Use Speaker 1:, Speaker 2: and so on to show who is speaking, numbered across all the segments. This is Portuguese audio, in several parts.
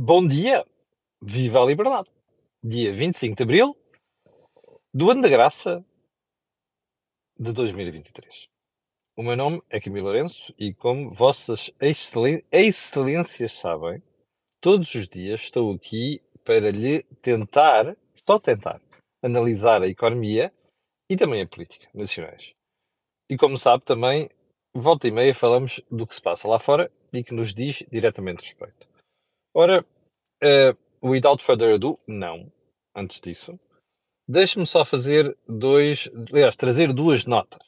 Speaker 1: Bom dia, viva a liberdade. Dia 25 de Abril do ano da graça de 2023. O meu nome é Camilo Lourenço e como vossas excelências sabem, todos os dias estou aqui para lhe tentar, só tentar, analisar a economia e também a política nacionais. E como sabe também, volta e meia falamos do que se passa lá fora e que nos diz diretamente respeito. Ora, eh, without further ado, não. Antes disso, deixe-me só fazer dois, aliás, trazer duas notas.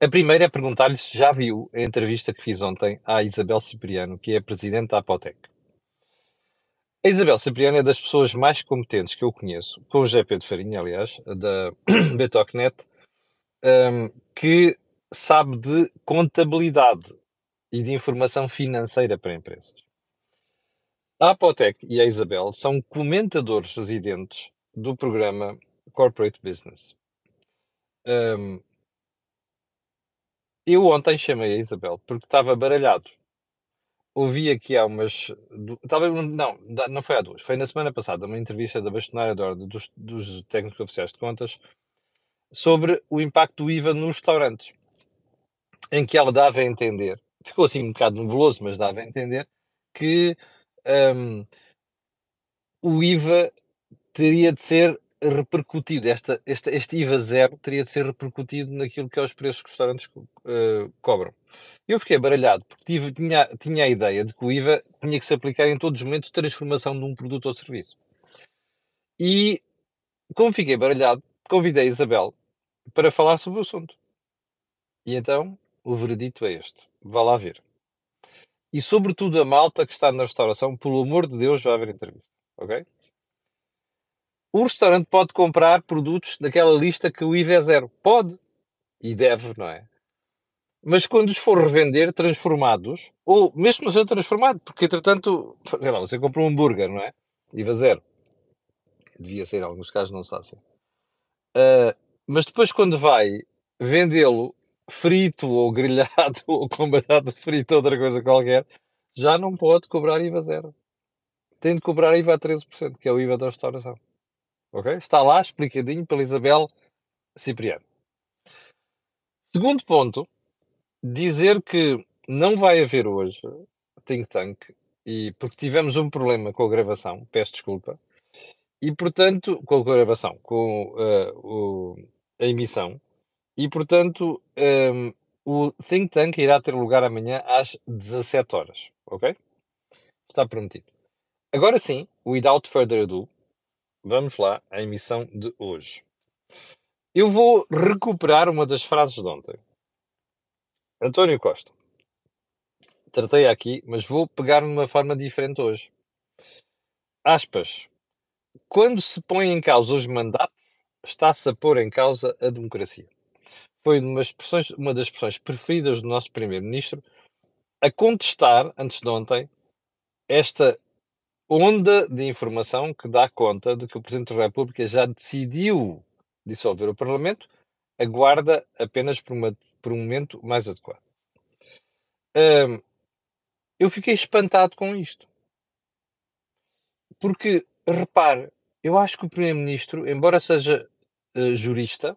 Speaker 1: A primeira é perguntar-lhe se já viu a entrevista que fiz ontem à Isabel Cipriano, que é a presidente da Apotec. A Isabel Cipriano é das pessoas mais competentes que eu conheço, com o José Pedro Farinha, aliás, da Betocnet, um, que sabe de contabilidade e de informação financeira para empresas. A Apotec e a Isabel são comentadores residentes do programa Corporate Business. Um, eu ontem chamei a Isabel porque estava baralhado. Ouvi aqui há umas. Estava, não, da- não foi há duas. Foi na semana passada uma entrevista da bastonária de ordem dos, dos técnicos oficiais de contas sobre o impacto do IVA nos restaurantes, em que ela dava a entender, ficou assim um bocado nebuloso, mas dava a entender que um, o IVA teria de ser repercutido, esta, este, este IVA zero teria de ser repercutido naquilo que é os preços que os restaurantes eh, cobram. Eu fiquei baralhado, porque tive, tinha, tinha a ideia de que o IVA tinha que se aplicar em todos os momentos de transformação de um produto ou serviço. E, como fiquei baralhado, convidei a Isabel para falar sobre o assunto. E então, o veredito é este. Vá lá ver. E, sobretudo, a malta que está na restauração, pelo amor de Deus, vá ver a entrevista. Ok? O restaurante pode comprar produtos daquela lista que o IVA é zero. Pode. E deve, não é? Mas quando os for revender transformados, ou mesmo ser transformado, porque entretanto, sei lá, você compra um hambúrguer, não é? IVA zero. Devia ser, em alguns casos não se assim. Ah, mas depois quando vai vendê-lo frito ou grelhado ou com batata frita ou outra coisa qualquer, já não pode cobrar IVA zero. Tem de cobrar IVA a 13%, que é o IVA da restauração. Ok? Está lá explicadinho pela Isabel Cipriano. Segundo ponto, dizer que não vai haver hoje think tank, e porque tivemos um problema com a gravação, peço desculpa, e portanto, com a gravação, com eh, o- a emissão, e portanto, ehm, o think tank irá ter lugar amanhã às 17 horas, ok? Está prometido. Agora sim, without further ado, vamos lá à emissão de hoje. Eu vou recuperar uma das frases de ontem. António Costa. Tratei aqui, mas vou pegar numa forma diferente hoje. Aspas. Quando se põe em causa os mandatos, está-se a pôr em causa a democracia. Foi uma, uma das expressões preferidas do nosso Primeiro-Ministro a contestar, antes de ontem, esta onda de informação que dá conta de que o Presidente da República já decidiu dissolver o Parlamento, aguarda apenas por, uma, por um momento mais adequado. Eu fiquei espantado com isto. Porque, repare, eu acho que o Primeiro-Ministro, embora seja eh, jurista,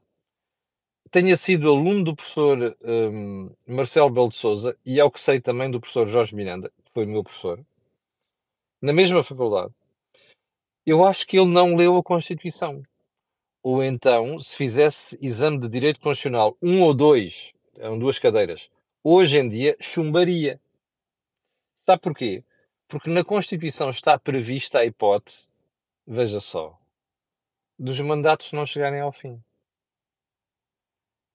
Speaker 1: tenha sido aluno do professor hum, Marcelo Belo de Souza e, ao que sei, também do professor Jorge Miranda, que foi meu professor, na mesma faculdade. Eu acho que ele não leu a Constituição. Ou então, se fizesse exame de Direito Constitucional, um ou dois, eram duas cadeiras, hoje em dia, chumbaria. Sabe porquê? Porque na Constituição está prevista a hipótese, veja só, dos mandatos não chegarem ao fim.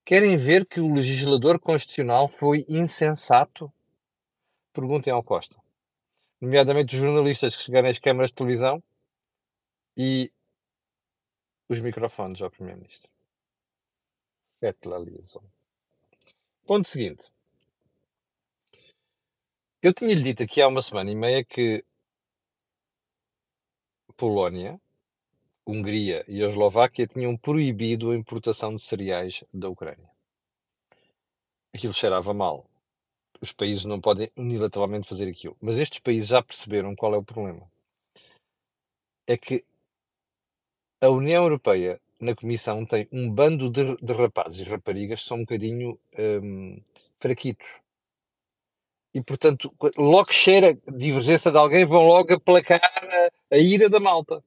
Speaker 1: Querem ver que o legislador constitucional foi insensato? Perguntem ao Costa. Nomeadamente os jornalistas que chegarem às câmaras de televisão e os microfones ao Primeiro-Ministro. Ponto seguinte. Eu tinha-lhe dito aqui há uma semana e meia que Polónia, Hungria e a Eslováquia tinham proibido a importação de cereais da Ucrânia. Aquilo cheirava mal. os países não podem unilateralmente fazer aquilo. Mas estes países já perceberam qual é o problema. É que a União Europeia, na Comissão, tem um bando de, de rapazes e raparigas que são um bocadinho hum, fraquitos. E, portanto, logo que cheira divergência de alguém, vão logo aplacar a, a ira da malta.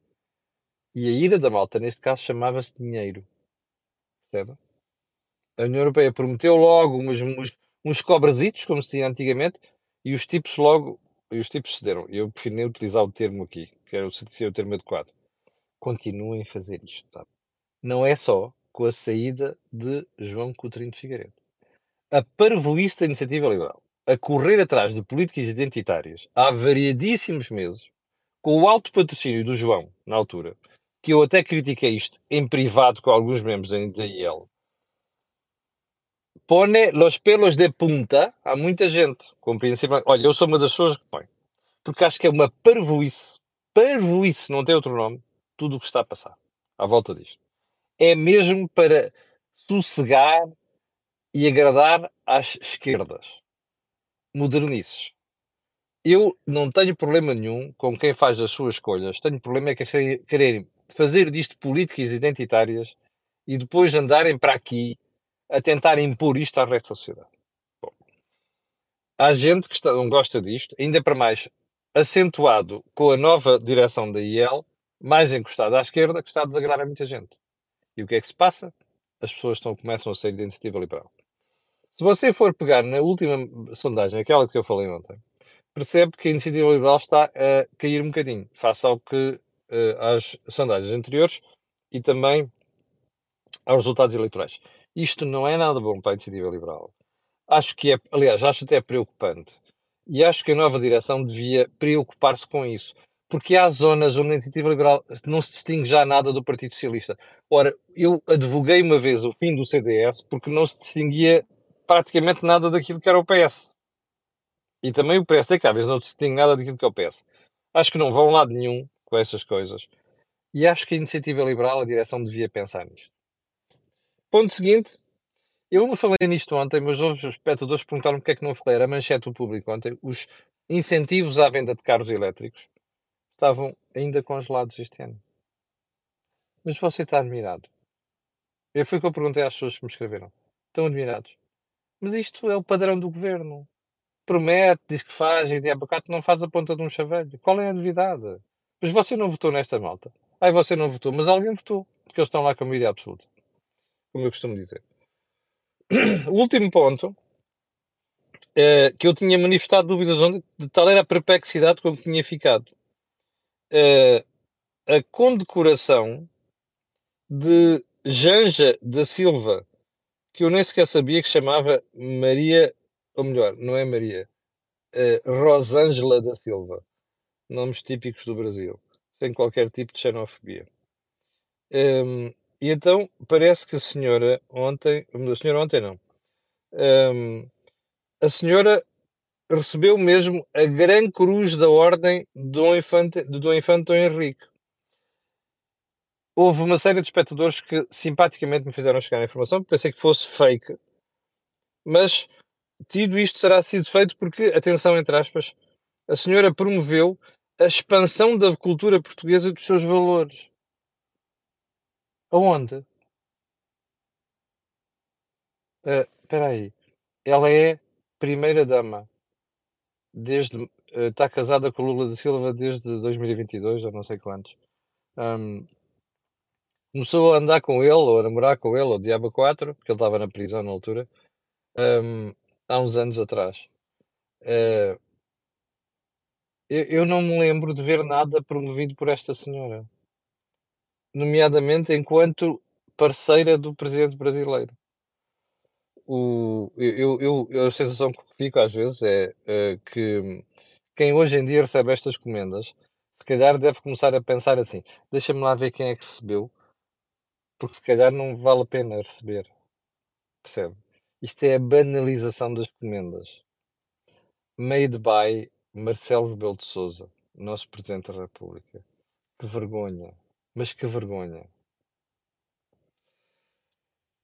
Speaker 1: E a ira da malta, neste caso, chamava-se dinheiro. Percebe? A União Europeia prometeu logo uns, uns, uns como se dizia antigamente, e os tipos logo, e os tipos cederam. Eu prefiro nem utilizar o termo aqui, que era o, o termo adequado. Continuem a fazer isto, tá? Não é só com a saída de João Coutinho de Figueiredo. A parvoíce da iniciativa liberal, a correr atrás de políticas identitárias há variadíssimos meses, com o alto patrocínio do João, na altura, que eu até critiquei isto em privado com alguns membros da IEL, pone los pelos de punta a muita gente, compreensível. Olha, eu sou uma das pessoas que põe, porque acho que é uma parvoíce, parvoíce, não tem outro nome, tudo o que está a passar à volta disto. É mesmo para sossegar e agradar às esquerdas, modernices. Eu não tenho problema nenhum com quem faz as suas escolhas, tenho problema é que é quererem fazer disto políticas identitárias e depois andarem para aqui a tentar impor isto à resto da sociedade. Bom, há gente que não gosta disto, ainda para mais acentuado com a nova direção da IEL, mais encostada à esquerda, que está a desagradar a muita gente. E o que é que se passa? As pessoas estão, começam a sair da iniciativa liberal. Se você for pegar na última sondagem, aquela que eu falei ontem, percebe que a iniciativa liberal está a cair um bocadinho, face ao que eh, às sondagens anteriores e também aos resultados eleitorais. Isto não é nada bom para a iniciativa liberal. Acho que é, aliás, acho até preocupante. E acho que a nova direção devia preocupar-se com isso. Porque há zonas onde a iniciativa liberal não se distingue já nada do Partido Socialista. Ora, eu advoguei uma vez o fim do CDS porque não se distinguia praticamente nada daquilo que era o PS. E também o PSD, que às vezes não se distingue nada daquilo que é o PS. Acho que não vão a lado nenhum com essas coisas. E acho que a iniciativa liberal, a direção devia pensar nisto. Ponto seguinte, eu não falei nisto ontem, mas os espectadores perguntaram porque é que não falei. Era manchete do público ontem. Os incentivos à venda de carros elétricos estavam ainda congelados este ano. Mas você está admirado. Eu foi o que eu perguntei às pessoas que me escreveram. Estão admirados. Mas isto é o padrão do governo. Promete, diz que faz, e de abacate não faz a ponta de um chaveiro. Qual é a novidade? Mas você não votou nesta malta. Ai, você não votou, mas alguém votou. Porque eles estão lá com a maioria absoluta. Como eu costumo dizer. O último ponto, eh, que eu tinha manifestado dúvidas ontem, de tal era a perplexidade com que tinha ficado. Eh, a condecoração de Janja da Silva, que eu nem sequer sabia que chamava Maria, ou melhor, não é Maria, eh, Rosângela da Silva. Nomes típicos do Brasil, sem qualquer tipo de xenofobia. Hum, e então parece que a senhora ontem, a senhora ontem não, hum, a senhora recebeu mesmo a Gran Cruz da Ordem de Dom Infante, Dom Infante Dom Henrique. Houve uma série de espectadores que simpaticamente me fizeram chegar a informação, pensei que fosse fake, mas tido isto terá sido feito porque, atenção entre aspas, a senhora promoveu a expansão da cultura portuguesa dos seus valores. Aonde? Ah, Espera aí. Ela é primeira dama. Desde, ah, está casada com Lula da Silva desde 2022, ou não sei quantos. Ahm, começou a andar com ele, ou a namorar com ele, ou Diabo 4, porque ele estava na prisão na altura, ahm, há uns anos atrás. Ah, eu, eu não me lembro de ver nada promovido por esta senhora, nomeadamente enquanto parceira do presidente brasileiro. O, eu, eu, eu- a sensação que fico às vezes é eh, que quem hoje em dia recebe estas comendas, se calhar deve começar a pensar assim: deixa-me lá ver quem é que recebeu, porque se calhar não vale a pena receber. Percebe? Isto é a banalização das comendas. Made by Marcelo Rebelo de Souza, nosso Presidente da República. Que vergonha. Mas que vergonha.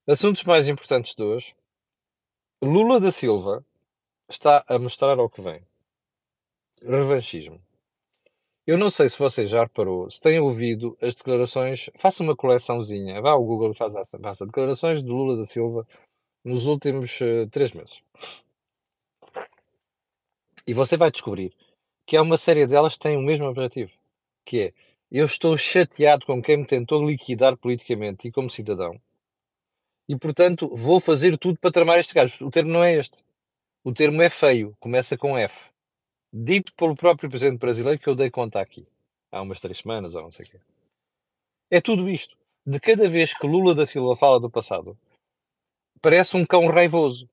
Speaker 1: Assuntos mais importantes de hoje. Lula da Silva está a mostrar ao que vem. Revanchismo. Eu não sei se você já reparou, se tem ouvido as declarações, faça uma coleçãozinha, vá ao Google e faça, declarações de Lula da Silva nos últimos uh, três meses. E você vai descobrir que há uma série delas que têm o mesmo objetivo, que é eu estou chateado com quem me tentou liquidar politicamente e como cidadão, e portanto vou fazer tudo para tramar este gajo. O termo não é este. O termo é feio, começa com F. Dito pelo próprio presidente brasileiro que eu dei conta aqui, há umas três semanas ou não sei o quê. É tudo isto. De cada vez que Lula da Silva fala do passado, parece um cão raivoso.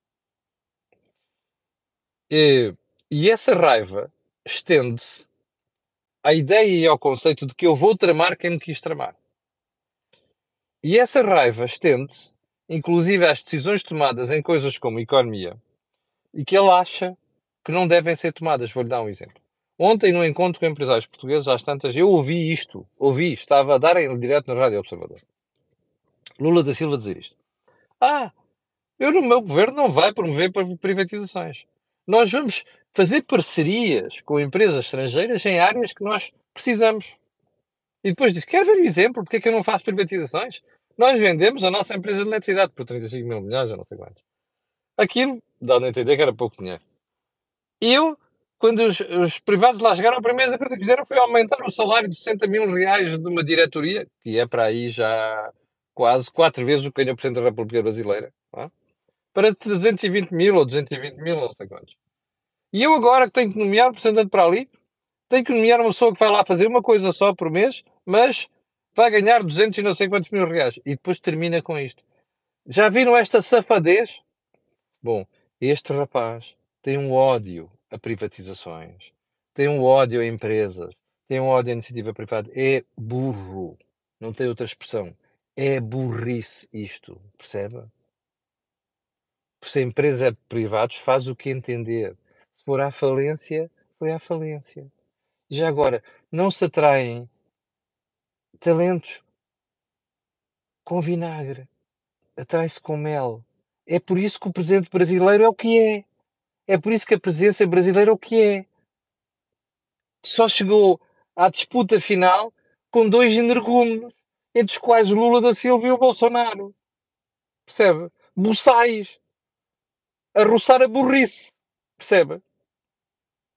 Speaker 1: E, e essa raiva estende-se à ideia e ao conceito de que eu vou tramar quem me quis tramar. E essa raiva estende-se, inclusive, às decisões tomadas em coisas como economia, e que ele acha que não devem ser tomadas. Vou-lhe dar um exemplo. Ontem, no encontro com empresários portugueses, às tantas, eu ouvi isto, ouvi, estava a dar em direto na Rádio Observador. Lula da Silva dizer isto. Ah, eu no meu governo não vai promover privatizações. Nós vamos fazer parcerias com empresas estrangeiras em áreas que nós precisamos. E depois disse, quer ver o exemplo? Porque é que eu não faço privatizações? Nós vendemos a nossa empresa de eletricidade por 35 mil milhões, já não sei quantos. Aquilo, dá a entender que era pouco dinheiro. Eu, quando os, os privados lá chegaram, a primeira coisa que fizeram foi aumentar o salário de 60 mil reais de uma diretoria, que é para aí já quase quatro vezes o que ganha o Presidente da República Brasileira, é? Para 320 mil ou 220 mil, não sei quantos. E eu agora que tenho que nomear representante para ali, tenho que nomear uma pessoa que vai lá fazer uma coisa só por mês, mas vai ganhar 200 e não sei quantos mil reais. E depois termina com isto. Já viram esta safadez? Bom, este rapaz tem um ódio a privatizações, tem um ódio a empresas, tem um ódio à iniciativa privada. É burro. Não tem outra expressão. É burrice isto. Percebe? Se a empresa é privados, faz o que entender. Se for à falência, foi à falência. Já agora, não se atraem talentos com vinagre. Atrai-se com mel. É por isso que o presidente brasileiro é o que é. É por isso que a presença brasileira é o que é. Só chegou à disputa final com dois energúmenos, entre os quais Lula da Silva e o Bolsonaro. Percebe? Buçais. A roçar a burrice. Percebe?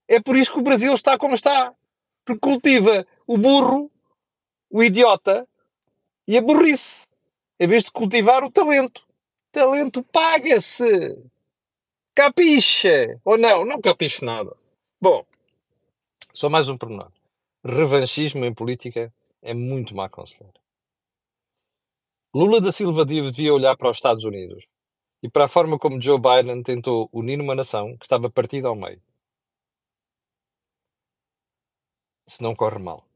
Speaker 1: É por isso que o Brasil está como está. Porque cultiva o burro, o idiota e a burrice. Em vez de cultivar o talento. Talento paga-se. Capiche! Ou não? Não capiche nada. Bom, só mais um pormenor. Revanchismo em política é muito má aconselhar. Lula da Silva devia olhar para os Estados Unidos e para a forma como Joe Biden tentou unir uma nação que estava partida ao meio. Se não corre mal.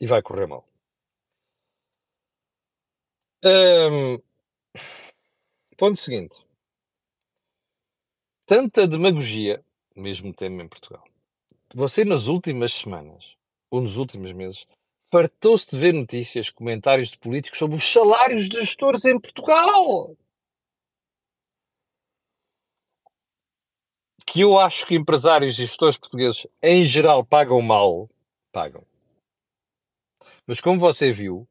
Speaker 1: E vai correr mal. Um, ponto seguinte tanta demagogia, mesmo tema em Portugal. Você, nas últimas semanas, ou nos últimos meses, fartou-se de ver notícias, comentários de políticos sobre os salários de gestores em Portugal. Que eu acho que empresários e gestores portugueses, em geral, pagam mal. Pagam. Mas como você viu,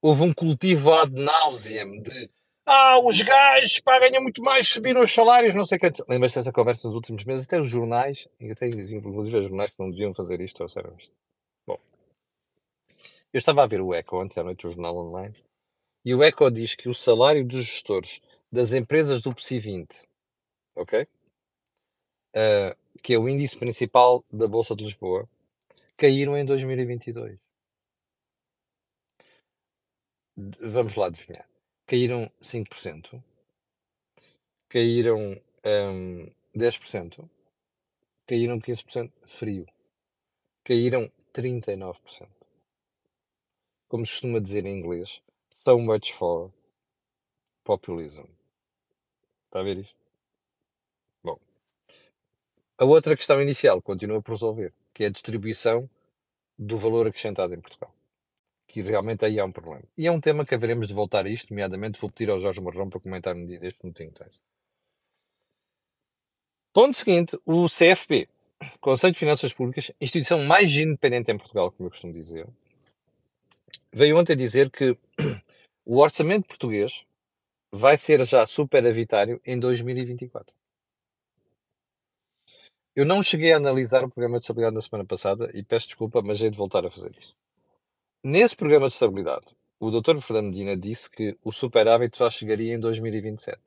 Speaker 1: houve um cultivo ad nauseam de ah, os gajos pá, ganham muito mais, subiram os salários, não sei que. Lembras-te dessa conversa nos últimos meses? Até os jornais, inclusive os jornais que não deviam fazer isto, ou seja, isto. Bom, eu estava a ver o ECO ontem à noite, o jornal online, e o ECO diz que o salário dos gestores das empresas do PSI 20, ok? Uh, que é o índice principal da Bolsa de Lisboa, caíram em 2022. Vamos lá adivinhar caíram 5%, caíram um, 10%, caíram 15% frio, caíram 39%. Como se costuma dizer em inglês, so much for populism. Está a ver isto? A outra questão inicial continua por resolver, que é a distribuição do valor acrescentado em Portugal que realmente aí há um problema. E é um tema que haveremos de voltar a isto, nomeadamente vou pedir ao Jorge Marrão para comentar um dia deste no Tank. Ponto seguinte, o CFP, Conselho de Finanças Públicas, instituição mais independente em Portugal, como eu costumo dizer, veio ontem dizer que o orçamento português vai ser já superavitário em 2024. Eu não cheguei a analisar o programa de estabilidade na semana passada e peço desculpa, mas hei de voltar a fazer isso. Nesse programa de estabilidade, o Dr. Fernando Medina disse que o superávit só chegaria em 2027.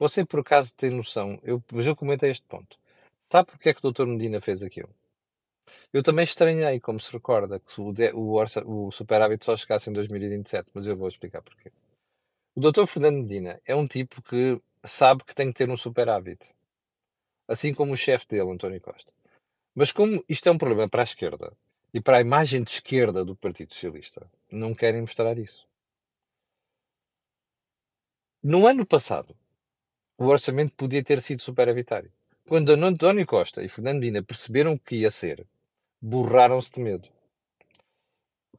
Speaker 1: Você por acaso tem noção, eu, mas eu comentei este ponto. Sabe porque é que o Dr. Medina fez aquilo? Eu também estranhei, como se recorda, que o, de, o, orça, o superávit só chegasse em 2027, mas eu vou explicar porquê. O Dr. Fernando Medina é um tipo que sabe que tem que ter um superávit. Assim como o chefe dele, António Costa. Mas como isto é um problema para a esquerda e para a imagem de esquerda do Partido Socialista, não querem mostrar isso. No ano passado, o orçamento podia ter sido superavitário. Quando António Costa e Fernando Medina perceberam o que ia ser, borraram-se de medo.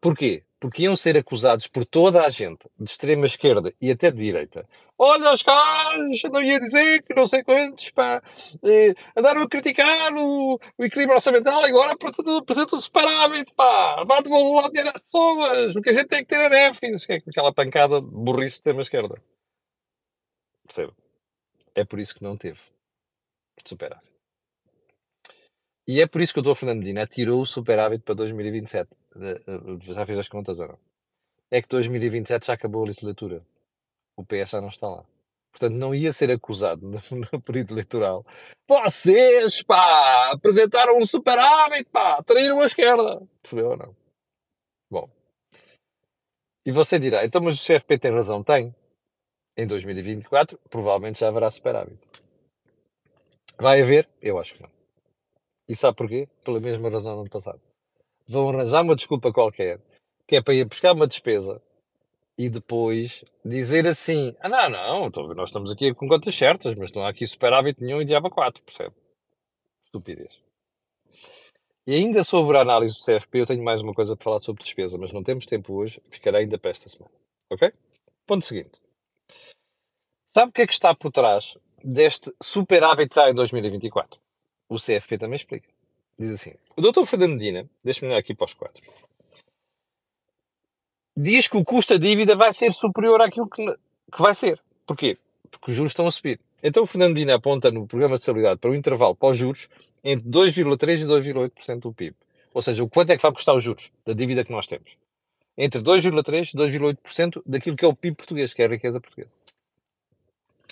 Speaker 1: Porquê? Porque iam ser acusados por toda a gente, de extrema esquerda e até de direita. Olha os gajos, não ia dizer que não sei quantos, pá, eh, andaram a criticar o, o equilíbrio orçamental e agora apresenta o superávit, pá, vá devolver lá dinheiro às pessoas, o que a gente tem que ter é déficit, é aquela pancada de burrice de extrema esquerda. Percebe? É por isso que não teve superávit. E é por isso que o Dr. Fernando Medina tirou o superávit para 2027. Já fez as contas ou não? É que 2027 já acabou a legislatura. O PS já não está lá. Portanto, não ia ser acusado no, no período eleitoral. Vocês, pá, apresentaram um superávit, pá, traíram a esquerda. Percebeu ou não? Bom. E você dirá, então, mas o CFP tem razão? Tem. Em 2024, provavelmente já haverá superávit. Vai haver? Eu acho que não. E sabe porquê? Pela mesma razão do ano passado. Vão arranjar uma desculpa qualquer, que é para ir buscar uma despesa e depois dizer assim: ah, não, não, então nós estamos aqui com contas certas, mas não há aqui superávit nenhum e diaba 4, percebe? Estupidez. E ainda sobre a análise do CFP, eu tenho mais uma coisa para falar sobre despesa, mas não temos tempo hoje, ficará ainda para esta semana. Ok? Ponto seguinte. Sabe o que é que está por trás deste superávit já em 2024? O CFP também explica. Diz assim: o Dr. Fernando Medina, deixa-me olhar aqui para os quadros, diz que o custo da dívida vai ser superior àquilo que, que vai ser. Porquê? Porque os juros estão a subir. Então o Fernando Medina aponta no programa de estabilidade para o intervalo para os juros entre 2,3% e 2,8% do PIB. Ou seja, o quanto é que vai custar os juros da dívida que nós temos? Entre 2,3% e 2,8% daquilo que é o PIB português, que é a riqueza portuguesa.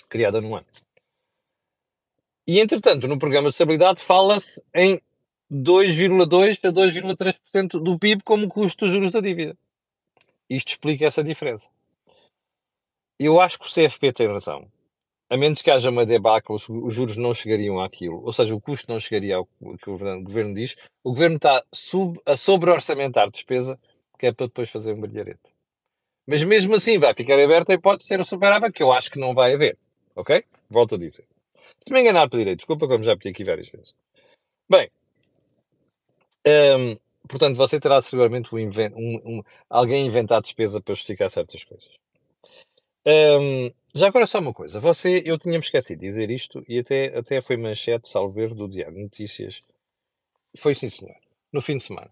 Speaker 1: Criada num ano. E, entretanto, no programa de estabilidade fala-se em 2,2% a 2,3% do PIB como custo dos juros da dívida. Isto explica essa diferença. Eu acho que o CFP tem razão. A menos que haja uma debacle, os juros não chegariam àquilo. Ou seja, o custo não chegaria ao que o governo diz. O governo está sub, a sobre-orçamentar despesa, que é para depois fazer um brilharete. Mas mesmo assim vai ficar aberta e pode ser o superável, que eu acho que não vai haver. Ok? Volto a dizer. Se me enganar, pedirei desculpa, como já pedi aqui várias vezes. Bem, um, portanto, você terá seguramente um, um, um, alguém inventar despesa para justificar certas coisas. Já agora só uma coisa, você, eu tinha-me esquecido de dizer isto e até, até foi manchete, salver, do Diário Notícias. Foi sim, senhor, no fim de semana.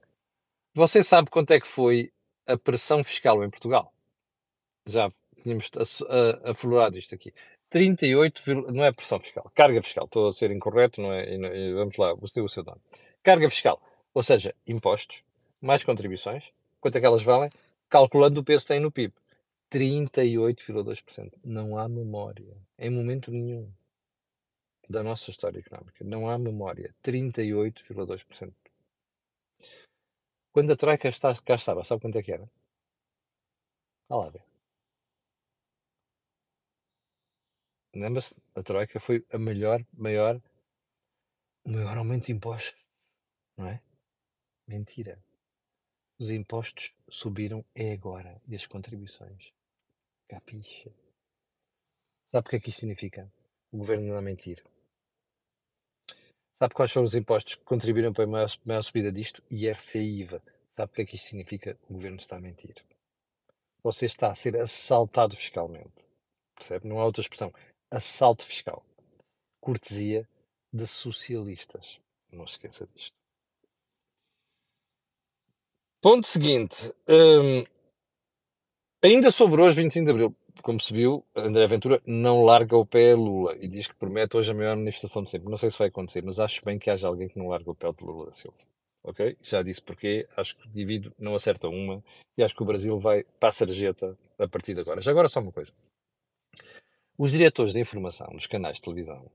Speaker 1: Você sabe quanto é que foi a pressão fiscal em Portugal? Já tínhamos aflorado isto aqui. 38, não é pressão fiscal, carga fiscal. Estou a ser incorreto, não é? E, vamos lá, ter o seu nome. Carga fiscal, ou seja, impostos, mais contribuições, quanto é que elas valem, calculando o peso que tem no PIB. 38,2%. Não há memória, em momento nenhum, da nossa história económica. Não há memória. 38,2%. Quando a Troika cá estava, sabe quanto é que era? Olha lá ver. Lembra-se? A Troika foi a melhor, maior, o maior aumento de impostos, não é? Mentira. Os impostos subiram é agora e as contribuições. Capixa. Sabe o que é que isto significa? O governo não a mentir. Sabe quais foram os impostos que contribuíram para a maior, maior subida disto? IRC e IVA. Sabe o que é que isto significa? O governo está a mentir. Você está a ser assaltado fiscalmente. Percebe? Não há outra expressão assalto fiscal. Cortesia de socialistas. Não se esqueça disto. Ponto seguinte. hum, ainda sobre hoje, 25 de Abril, como se viu, André Ventura não larga o pé a Lula e diz que promete hoje a maior manifestação de sempre. Não sei se vai acontecer, mas acho bem que haja alguém que não larga o pé de Lula da Silva. Ok? Já disse porquê. Acho que o indivíduo não acerta uma e acho que o Brasil vai para a sarjeta a partir de agora. Já agora só uma coisa. Os diretores de informação dos canais de televisão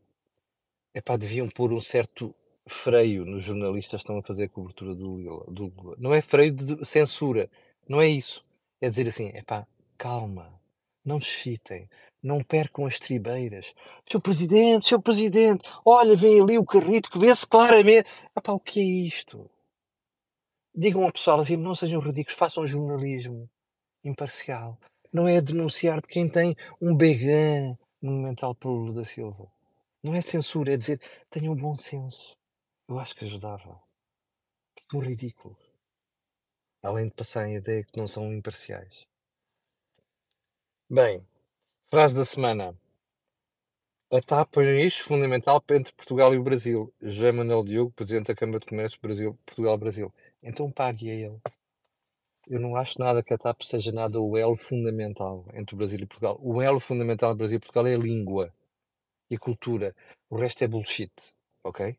Speaker 1: epá, deviam pôr um certo freio nos jornalistas estão a fazer a cobertura do Lula. Do Lula. Não é freio de censura, não é isso. É dizer assim, epá, calma, não deschitem, não percam as tribeiras. Seu Presidente, Seu Presidente, olha, vem ali o carrito que vê-se claramente. Epá, o que é isto? Digam ao pessoal assim, não sejam ridículos, façam jornalismo imparcial. Não é denunciar de quem tem um begã monumental pelo Lula da Silva. Não é censura, é dizer tenham bom senso. Eu acho que ajudava. Ficam ridículos. Além de passarem a ideia que não são imparciais. Bem, frase da semana. A TAP é um eixo fundamental entre Portugal e o Brasil. José Manuel Diogo, Presidente da Câmara de Comércio Brasil, Portugal-Brasil. Então pague a ele. Eu não acho nada que a TAP seja nada o elo fundamental entre o Brasil e Portugal. O elo fundamental entre o Brasil e Portugal é a língua e a cultura. O resto é bullshit, ok?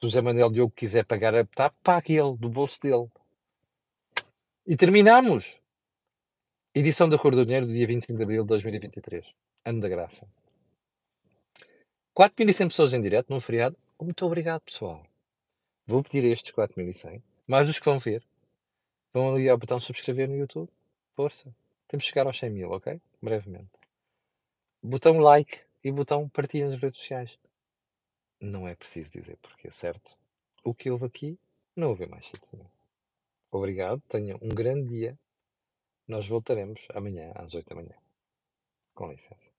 Speaker 1: Se o José Manuel Diogo quiser pagar a TAP, pague ele, do bolso dele. E terminamos. Edição da Cor do Dinheiro do dia 25 de abril de 2023. Ano da graça. 4.100 pessoas em direto num feriado. Muito obrigado, pessoal. Vou pedir estes 4.100, mais os que vão ver. Vão ali ao botão subscrever no YouTube. Força. Temos que chegar aos 100 mil, ok? Brevemente. Botão like e botão partilha nas redes sociais. Não é preciso dizer porquê, certo? O que houve aqui, não houve mais sítio nenhum. Obrigado, tenham um grande dia. Nós voltaremos amanhã às 8 da manhã. Com licença.